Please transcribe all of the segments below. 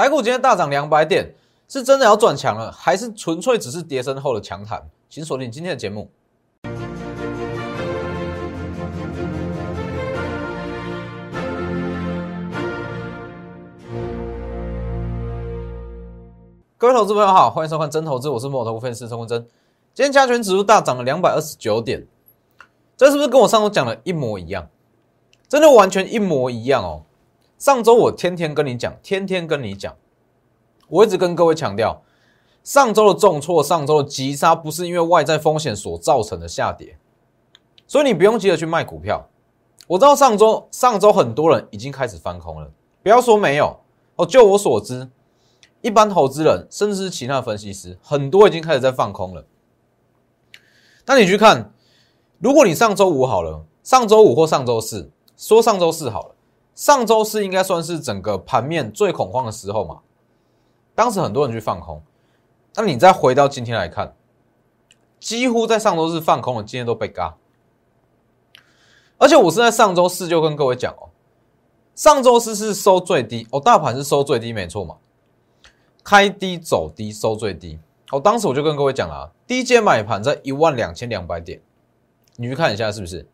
台股今天大涨两百点，是真的要转强了，还是纯粹只是跌升后的强弹？请锁定今天的节目。各位投资朋友好，欢迎收看真投资，我是摩头分析师陈文真。今天加权指数大涨了两百二十九点，这是不是跟我上周讲的一模一样？真的完全一模一样哦。上周我天天跟你讲，天天跟你讲，我一直跟各位强调，上周的重挫，上周的急杀，不是因为外在风险所造成的下跌，所以你不用急着去卖股票。我知道上周上周很多人已经开始翻空了，不要说没有哦，就我所知。一般投资人，甚至是其他分析师，很多已经开始在放空了。那你去看，如果你上周五好了，上周五或上周四，说上周四好了，上周四应该算是整个盘面最恐慌的时候嘛。当时很多人去放空，那你再回到今天来看，几乎在上周四放空的，今天都被嘎。而且我是在上周四就跟各位讲哦，上周四是收最低哦，大盘是收最低，没错嘛。开低走低收最低，哦，当时我就跟各位讲了，低阶买盘在一万两千两百点，你去看一下是不是？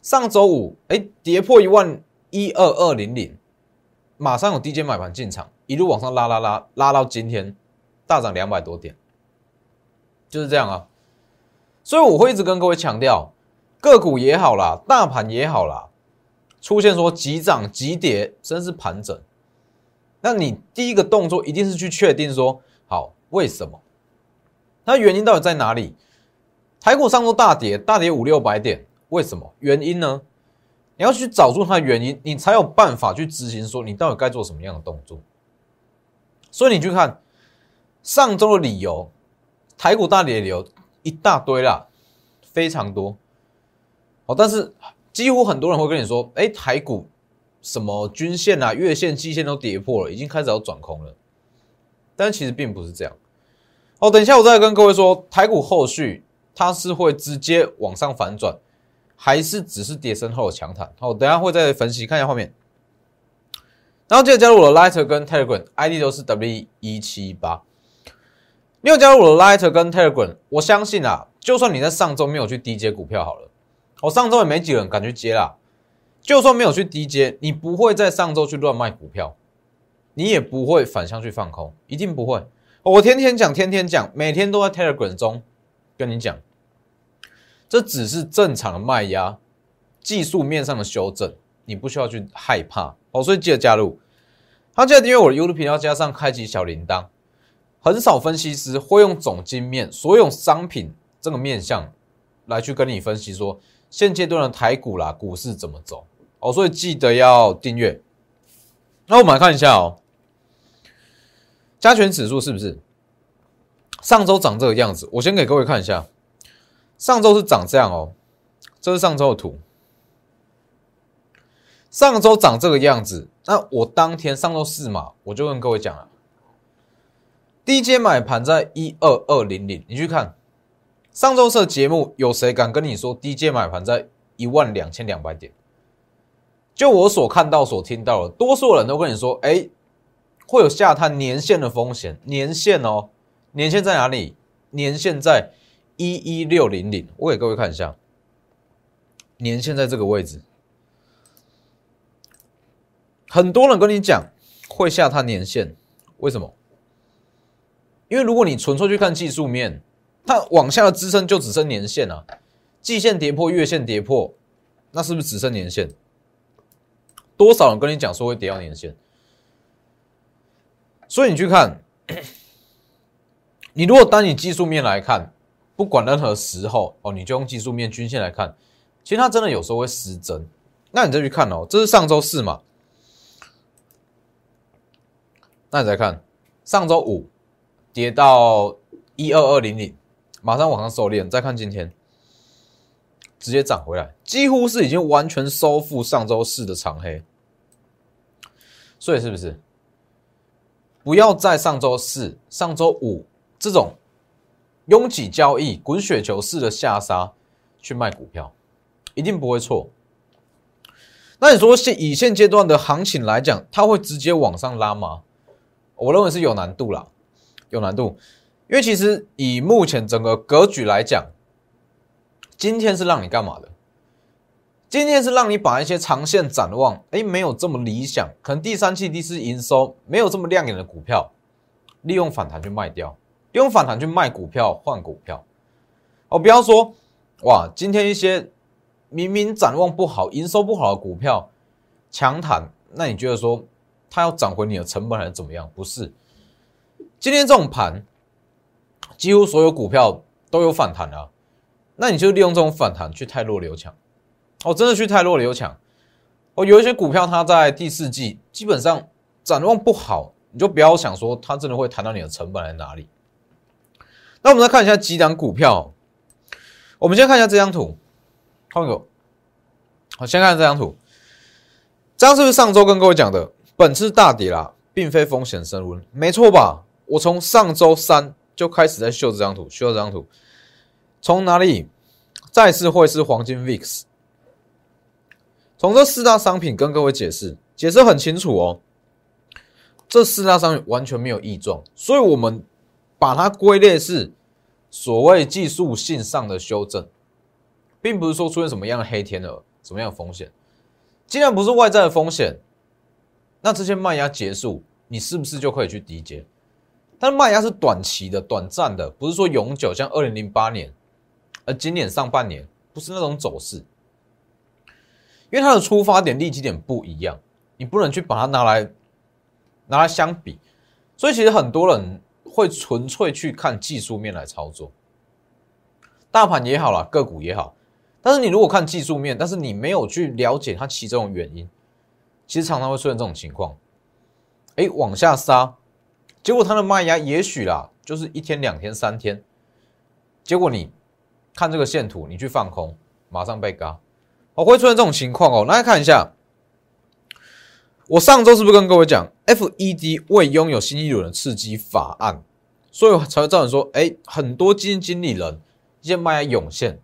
上周五哎跌破一万一二二零零，马上有低阶买盘进场，一路往上拉拉拉拉到今天大涨两百多点，就是这样啊。所以我会一直跟各位强调，个股也好啦，大盘也好啦，出现说急涨急跌，甚至盘整。那你第一个动作一定是去确定说，好，为什么？那原因到底在哪里？台股上周大跌，大跌五六百点，为什么？原因呢？你要去找出它的原因，你才有办法去执行说你到底该做什么样的动作。所以你去看上周的理由，台股大跌的理由一大堆啦，非常多。哦，但是几乎很多人会跟你说，哎，台股。什么均线啊、月线、季线都跌破了，已经开始要转空了。但其实并不是这样。哦，等一下我再跟各位说，台股后续它是会直接往上反转，还是只是跌升后的强弹？好，等下会再分析，看一下画面。然后记得加入我的 Lighter 跟 Telegram，ID 都是 W 一七八。你有加入我的 Lighter 跟 Telegram，我相信啊，就算你在上周没有去低接股票好了，我上周也没几个人敢去接啦。就算没有去低阶，你不会在上周去乱卖股票，你也不会反向去放空，一定不会。我天天讲，天天讲，每天都在 Telegram 中跟你讲，这只是正常的卖压，技术面上的修正，你不需要去害怕哦。所以记得加入，他，记得订阅我的 YouTube 频道，加上开启小铃铛。很少分析师会用总经面，所有商品这个面向来去跟你分析说现阶段的台股啦，股市怎么走。哦，所以记得要订阅。那我们来看一下哦，加权指数是不是上周长这个样子？我先给各位看一下，上周是长这样哦，这是上周的图。上周长这个样子，那我当天上周四嘛，我就跟各位讲了，低阶买盘在一二二零零，你去看上周四的节目，有谁敢跟你说低阶买盘在一万两千两百点？就我所看到、所听到的，多数人都跟你说：“哎，会有下探年线的风险。年线哦，年线在哪里？年线在一一六零零。我给各位看一下，年线在这个位置。很多人跟你讲会下探年线，为什么？因为如果你纯粹去看技术面，它往下的支撑就只剩年线啊。季线跌破，月线跌破，那是不是只剩年线？”多少人跟你讲说会跌到年线？所以你去看，你如果单以技术面来看，不管任何时候哦，你就用技术面均线来看，其实它真的有时候会失真。那你再去看哦，这是上周四嘛？那你再看上周五跌到一二二零零，马上往上收敛。再看今天。直接涨回来，几乎是已经完全收复上周四的长黑，所以是不是不要在上周四、上周五这种拥挤交易、滚雪球式的下杀去卖股票，一定不会错。那你说现以现阶段的行情来讲，它会直接往上拉吗？我认为是有难度啦，有难度，因为其实以目前整个格局来讲，今天是让你干嘛的？今天是让你把一些长线展望，哎，没有这么理想，可能第三季、第四营收没有这么亮眼的股票，利用反弹去卖掉，用反弹去卖股票换股票。哦，不要说哇，今天一些明明展望不好、营收不好的股票强弹，那你觉得说它要涨回你的成本还是怎么样？不是，今天这种盘，几乎所有股票都有反弹啊，那你就利用这种反弹去太弱留强。哦，真的去太弱了有抢。哦，有一些股票它在第四季基本上展望不好，你就不要想说它真的会谈到你的成本在哪里。那我们再看一下几档股票。我们先看一下这张图，换个。好，先看这张图。这张是不是上周跟各位讲的？本次大跌啦，并非风险升温，没错吧？我从上周三就开始在秀这张图，秀这张图。从哪里？再次会是黄金 VIX。从这四大商品跟各位解释，解释很清楚哦。这四大商品完全没有异状，所以我们把它归类是所谓技术性上的修正，并不是说出现什么样的黑天鹅、什么样的风险。既然不是外在的风险，那这些卖压结束，你是不是就可以去低接？但卖压是短期的、短暂的，不是说永久，像二零零八年，而今年上半年不是那种走势。因为它的出发点、利基点不一样，你不能去把它拿来拿来相比，所以其实很多人会纯粹去看技术面来操作，大盘也好啦，个股也好，但是你如果看技术面，但是你没有去了解它其中的原因，其实常常会出现这种情况，哎，往下杀，结果它的卖压也许啦，就是一天、两天、三天，结果你看这个线图，你去放空，马上被嘎。哦，会出现这种情况哦。来看一下，我上周是不是跟各位讲，FED 未拥有新一轮的刺激法案，所以才会造成说，哎，很多基金经理人一些卖压涌现。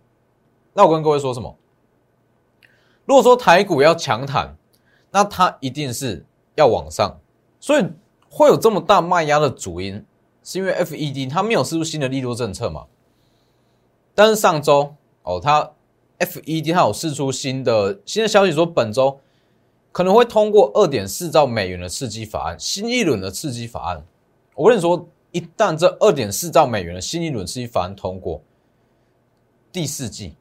那我跟各位说什么？如果说台股要强弹，那它一定是要往上，所以会有这么大卖压的主因，是因为 FED 它没有施出新的利多政策嘛？但是上周哦，它。FED 它有释出新的新的消息，说本周可能会通过二点四兆美元的刺激法案，新一轮的刺激法案。我跟你说，一旦这二点四兆美元的新一轮刺激法案通过，第四季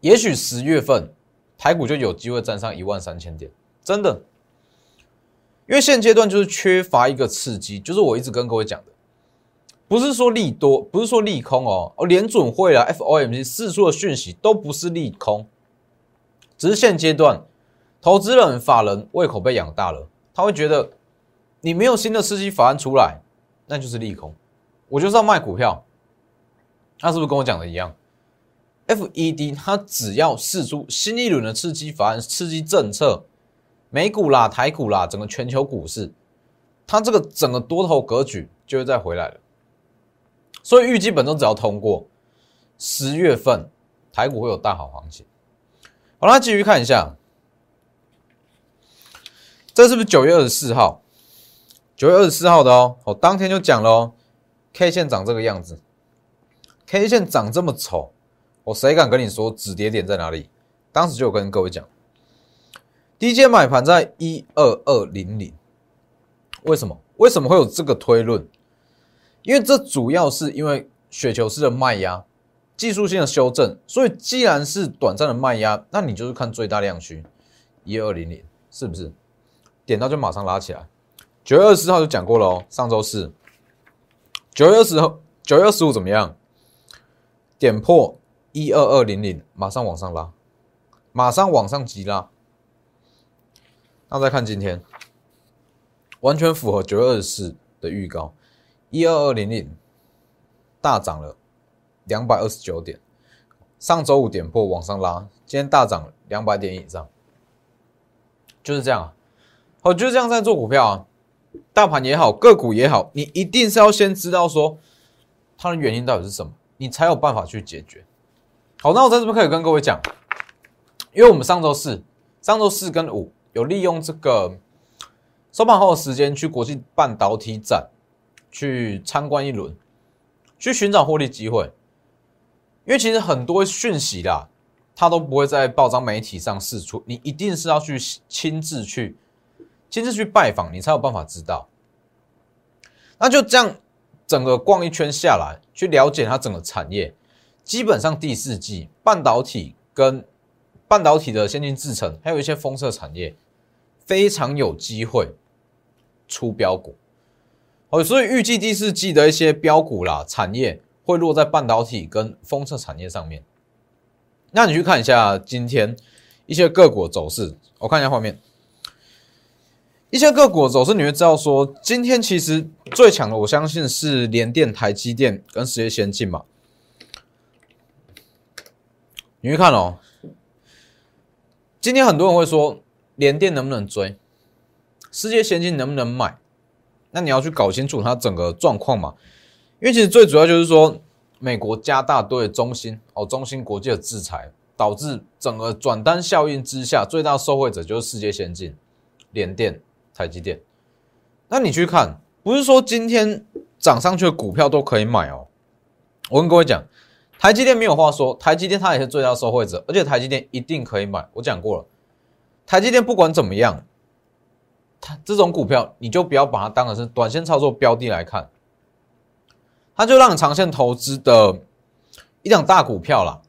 也许十月份台股就有机会站上一万三千点，真的。因为现阶段就是缺乏一个刺激，就是我一直跟各位讲的。不是说利多，不是说利空哦，哦，联准会啊，FOMC 释出的讯息都不是利空，只是现阶段投资人、法人胃口被养大了，他会觉得你没有新的刺激法案出来，那就是利空，我就是要卖股票，他是不是跟我讲的一样？FED 它只要释出新一轮的刺激法案、刺激政策，美股啦、台股啦，整个全球股市，它这个整个多头格局就会再回来了。所以预计本周只要通过，十月份台股会有大好行情。好了，继续看一下，这是不是九月二十四号？九月二十四号的哦，我当天就讲了哦，K 线长这个样子，K 线长这么丑，我谁敢跟你说止跌点在哪里？当时就有跟各位讲，低阶买盘在一二二零零，为什么？为什么会有这个推论？因为这主要是因为雪球式的卖压，技术性的修正，所以既然是短暂的卖压，那你就是看最大量区一二零零，是不是？点到就马上拉起来。九月二十四号就讲过了哦，上周四。九月二十号，九月二十五怎么样？点破一二二零零，马上往上拉，马上往上急拉。那再看今天，完全符合九月二十四的预告。一二二零零大涨了两百二十九点，上周五点破往上拉，今天大涨两百点以上，就是这样啊。好，就是这样在做股票啊，大盘也好，个股也好，你一定是要先知道说它的原因到底是什么，你才有办法去解决。好，那我在这边可以跟各位讲，因为我们上周四、上周四跟五有利用这个收盘后的时间去国际半导体展去参观一轮，去寻找获利机会。因为其实很多讯息啦，它都不会在报章媒体上释出，你一定是要去亲自去亲自去拜访，你才有办法知道。那就这样，整个逛一圈下来，去了解它整个产业，基本上第四季半导体跟半导体的先进制程，还有一些封测产业，非常有机会。出标股，哦，所以预计第四季的一些标股啦，产业会落在半导体跟封测产业上面。那你去看一下今天一些个股走势，我看一下画面，一些个股走势，你会知道说，今天其实最强的，我相信是联电、台积电跟世界先进嘛。你会看哦，今天很多人会说，联电能不能追？世界先进能不能买？那你要去搞清楚它整个状况嘛。因为其实最主要就是说，美国加大对中芯哦中芯国际的制裁，导致整个转单效应之下，最大受惠者就是世界先进、联电、台积电。那你去看，不是说今天涨上去的股票都可以买哦。我跟各位讲，台积电没有话说，台积电它也是最大受惠者，而且台积电一定可以买。我讲过了，台积电不管怎么样。它这种股票，你就不要把它当成是短线操作标的来看，它就让你长线投资的一档大股票啦。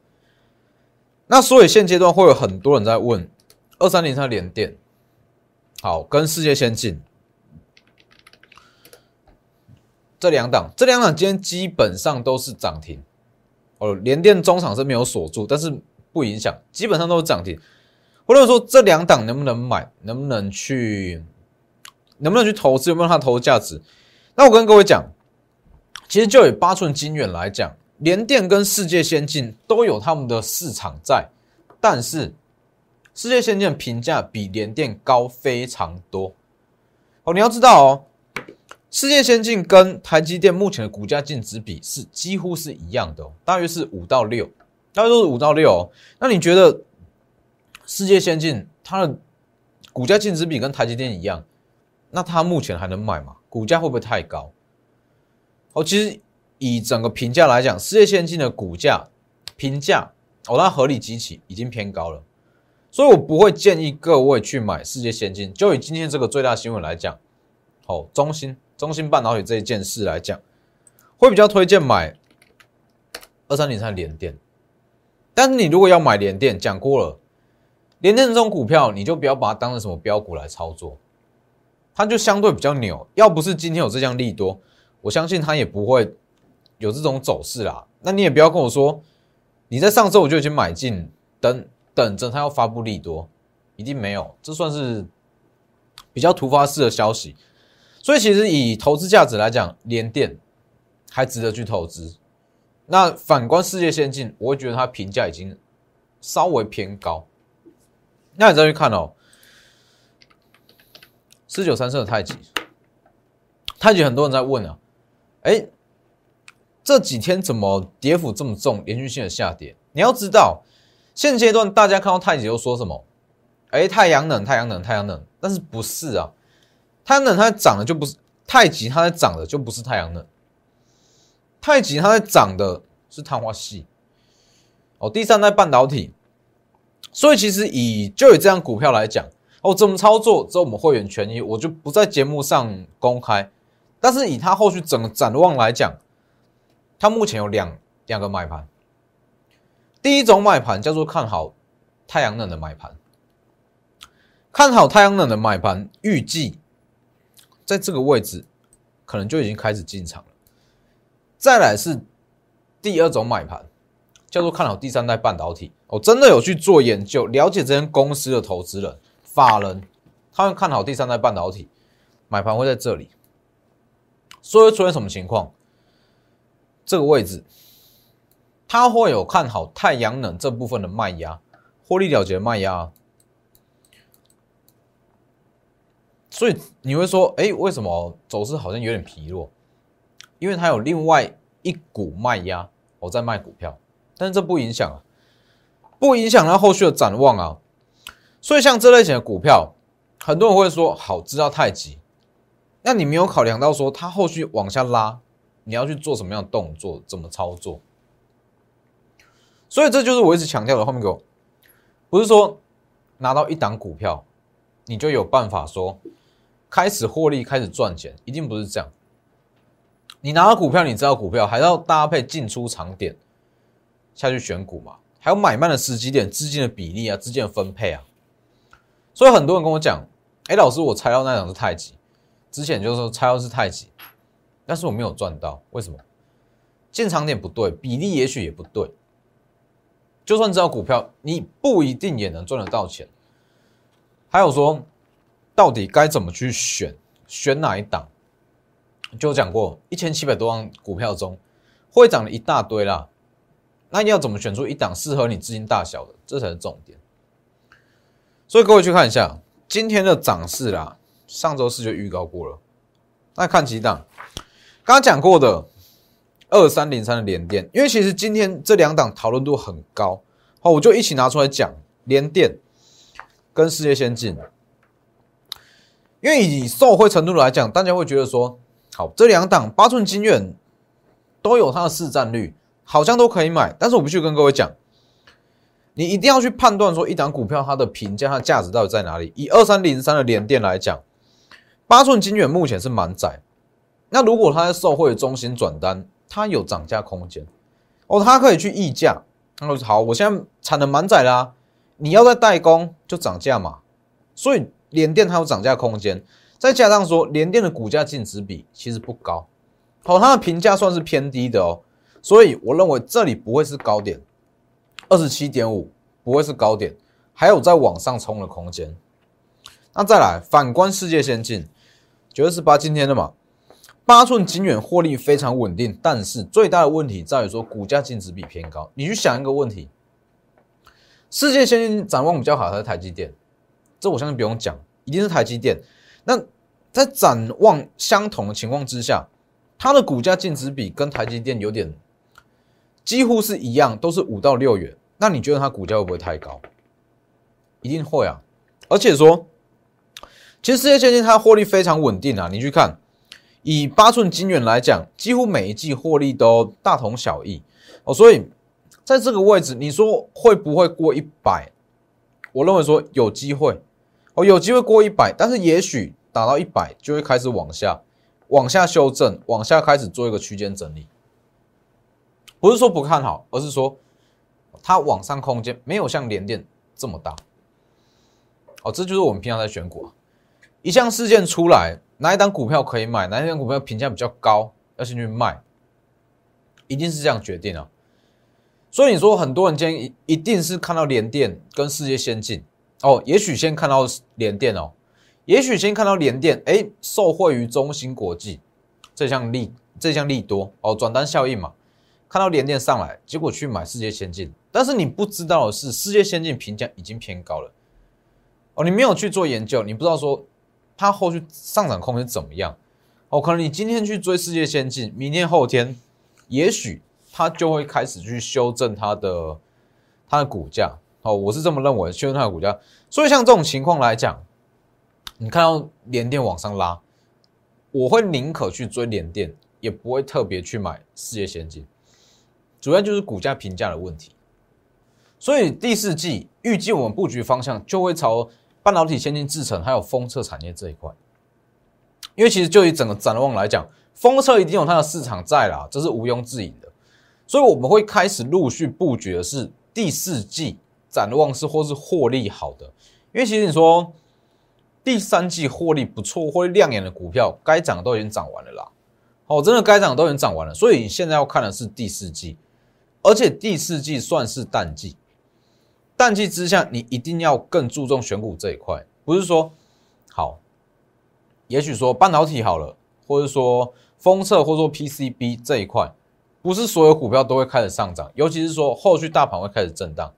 那所以现阶段会有很多人在问：二三零三连电，好，跟世界先进这两档，这两档今天基本上都是涨停哦。联电中场是没有锁住，但是不影响，基本上都是涨停。或者说这两档能不能买，能不能去？能不能去投资？有没有它投资价值？那我跟各位讲，其实就以八寸晶圆来讲，联电跟世界先进都有他们的市场在，但是世界先进的评价比联电高非常多。哦，你要知道哦，世界先进跟台积电目前的股价净值比是几乎是一样的，大约是五到六，大约都是五到六。那你觉得世界先进它的股价净值比跟台积电一样？那它目前还能买吗？股价会不会太高？哦，其实以整个评价来讲，世界先进的股价评价哦，它合理极其已经偏高了，所以我不会建议各位去买世界先进。就以今天这个最大新闻来讲，哦，中芯中芯半导体这一件事来讲，会比较推荐买二三零三联电。但是你如果要买联电，讲过了，联电这种股票，你就不要把它当成什么标股来操作。它就相对比较扭，要不是今天有这项利多，我相信它也不会有这种走势啦。那你也不要跟我说，你在上周我就已经买进，等等着它要发布利多，一定没有，这算是比较突发式的消息。所以其实以投资价值来讲，联电还值得去投资。那反观世界先进，我会觉得它评价已经稍微偏高。那你再去看哦。四九三四的太极，太极很多人在问啊，哎，这几天怎么跌幅这么重，连续性的下跌？你要知道，现阶段大家看到太极又说什么？哎，太阳能，太阳能，太阳能，但是不是啊？太阳能它涨的就不是太极，它在涨的就不是太阳能，太极它在涨的是碳化系哦，第三代半导体。所以其实以就以这样股票来讲。哦，怎么操作？这我们会员权益，我就不在节目上公开。但是以它后续整个展望来讲，它目前有两两个买盘。第一种买盘叫做看好太阳能的买盘，看好太阳能的买盘，预计在这个位置可能就已经开始进场了。再来是第二种买盘，叫做看好第三代半导体。我，真的有去做研究，了解这间公司的投资人。法人他们看好第三代半导体，买盘会在这里，所以出现什么情况？这个位置，它会有看好太阳能这部分的卖压，获利了结卖压，所以你会说，哎，为什么走势好像有点疲弱？因为它有另外一股卖压，我在卖股票，但是这不影响啊，不影响它后续的展望啊。所以像这类型的股票，很多人会说好，知道太极，那你没有考量到说它后续往下拉，你要去做什么样的动作，怎么操作？所以这就是我一直强调的，后面给我不是说拿到一档股票，你就有办法说开始获利、开始赚钱，一定不是这样。你拿到股票，你知道股票还要搭配进出场点下去选股嘛？还有买卖的时机点、资金的比例啊、资金的分配啊。所以很多人跟我讲：“哎，老师，我猜到那档是太极，之前就是说猜到是太极，但是我没有赚到，为什么？进场点不对，比例也许也不对。就算知道股票，你不一定也能赚得到钱。还有说，到底该怎么去选？选哪一档？就讲过，一千七百多万股票中，会涨了一大堆啦。那你要怎么选出一档适合你资金大小的？这才是重点。所以各位去看一下今天的涨势啦，上周四就预告过了。那看几档，刚刚讲过的二三零三的联电，因为其实今天这两档讨论度很高，好，我就一起拿出来讲联电跟世界先进。因为以受惠程度来讲，大家会觉得说。好，这两档八寸金元都有它的市占率，好像都可以买。但是我必须跟各位讲，你一定要去判断说一档股票它的评价、它的价值到底在哪里。以二三零三的联电来讲，八寸金元目前是满载。那如果它在受惠中心转单，它有涨价空间哦，它可以去溢价。那说好，我现在产能满载啦，你要在代工就涨价嘛。所以联电它有涨价空间。再加上说，联电的股价净值比其实不高，好，它的评价算是偏低的哦，所以我认为这里不会是高点，二十七点五不会是高点，还有在往上冲的空间。那再来反观世界先进，九月十八今天的嘛，八寸金元获利非常稳定，但是最大的问题在于说股价净值比偏高。你去想一个问题，世界先进展望比较好还是台积电？这我相信不用讲，一定是台积电。那在展望相同的情况之下，它的股价净值比跟台积电有点几乎是一样，都是五到六元。那你觉得它股价会不会太高？一定会啊！而且说，其实世界先进它获利非常稳定啊。你去看，以八寸金元来讲，几乎每一季获利都大同小异哦。所以在这个位置，你说会不会过一百？我认为说有机会。哦，有机会过一百，但是也许打到一百就会开始往下，往下修正，往下开始做一个区间整理。不是说不看好，而是说它往上空间没有像联电这么大。哦，这就是我们平常在选股，一项事件出来，哪一档股票可以买，哪一档股票评价比较高，要先去卖，一定是这样决定啊。所以你说很多人今天一定是看到联电跟世界先进。哦，也许先看到联电哦，也许先看到联电，哎，受惠于中芯国际这项利这项利多哦，转单效应嘛，看到联电上来，结果去买世界先进，但是你不知道的是，世界先进评价已经偏高了。哦，你没有去做研究，你不知道说它后续上涨空间怎么样哦，可能你今天去追世界先进，明天后天，也许它就会开始去修正它的它的股价。哦，我是这么认为，修正它的股价。所以像这种情况来讲，你看到联电往上拉，我会宁可去追联电，也不会特别去买世界先进。主要就是股价评价的问题。所以第四季预计我们布局方向就会朝半导体、先进制程还有封测产业这一块。因为其实就以整个展望来讲，封测一定有它的市场在啦，这是毋庸置疑的。所以我们会开始陆续布局的是第四季。展望是或是获利好的，因为其实你说第三季获利不错、获利亮眼的股票，该涨都已经涨完了啦。哦，真的该涨都已经涨完了，所以你现在要看的是第四季，而且第四季算是淡季。淡季之下，你一定要更注重选股这一块，不是说好，也许说半导体好了，或者说封测，或者说 PCB 这一块，不是所有股票都会开始上涨，尤其是说后续大盘会开始震荡。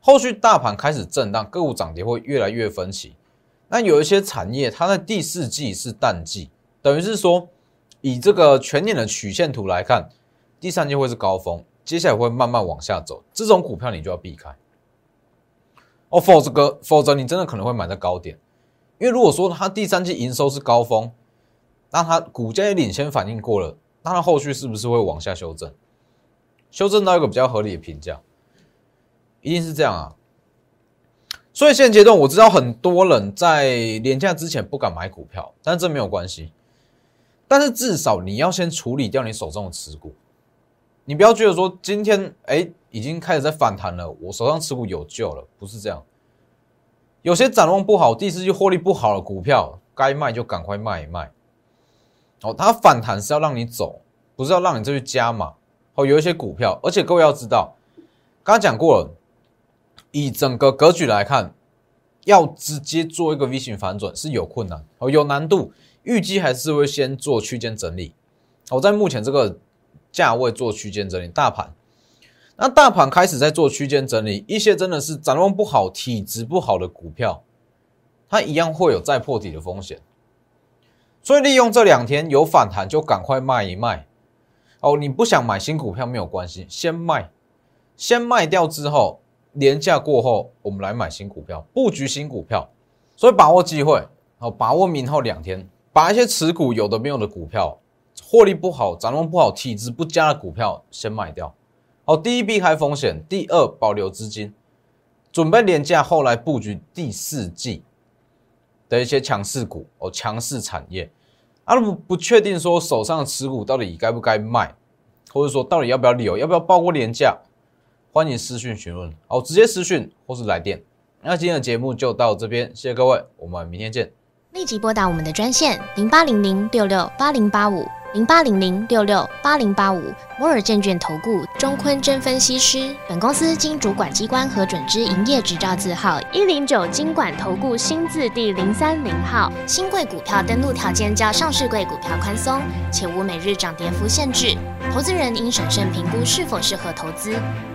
后续大盘开始震荡，个股涨跌会越来越分歧。那有一些产业，它在第四季是淡季，等于是说，以这个全年的曲线图来看，第三季会是高峰，接下来会慢慢往下走。这种股票你就要避开哦，否则哥，否则你真的可能会买在高点。因为如果说它第三季营收是高峰，那它股价也领先反应过了，那它后续是不是会往下修正？修正到一个比较合理的评价，一定是这样啊。所以现阶段我知道很多人在廉价之前不敢买股票，但这没有关系。但是至少你要先处理掉你手中的持股，你不要觉得说今天哎已经开始在反弹了，我手上持股有救了，不是这样。有些展望不好，第四季获利不好的股票，该卖就赶快卖一卖。哦，它反弹是要让你走，不是要让你再去加码。哦，有一些股票，而且各位要知道，刚刚讲过了，以整个格局来看，要直接做一个 V 型反转是有困难哦，有难度。预计还是会先做区间整理，我在目前这个价位做区间整理，大盘，那大盘开始在做区间整理，一些真的是展望不好、体质不好的股票，它一样会有再破底的风险，所以利用这两天有反弹就赶快卖一卖，哦，你不想买新股票没有关系，先卖，先卖掉之后，廉价过后我们来买新股票，布局新股票，所以把握机会，好，把握明后两天。把一些持股有的没有的股票，获利不好、展望不好、体质不佳的股票先卖掉。好，第一避开风险，第二保留资金，准备廉价后来布局第四季的一些强势股哦，强势产业。啊，不不确定说手上的持股到底该不该卖，或者说到底要不要留，要不要报过廉价？欢迎私讯询问哦，直接私讯或是来电。那今天的节目就到这边，谢谢各位，我们明天见。立即拨打我们的专线零八零零六六八零八五零八零零六六八零八五摩尔证券投顾钟坤真分析师。本公司经主管机关核准之营业执照字号一零九经管投顾新字第零三零号。新贵股票登录条件较上市贵股票宽松，且无每日涨跌幅限制。投资人应审慎评估是否适合投资。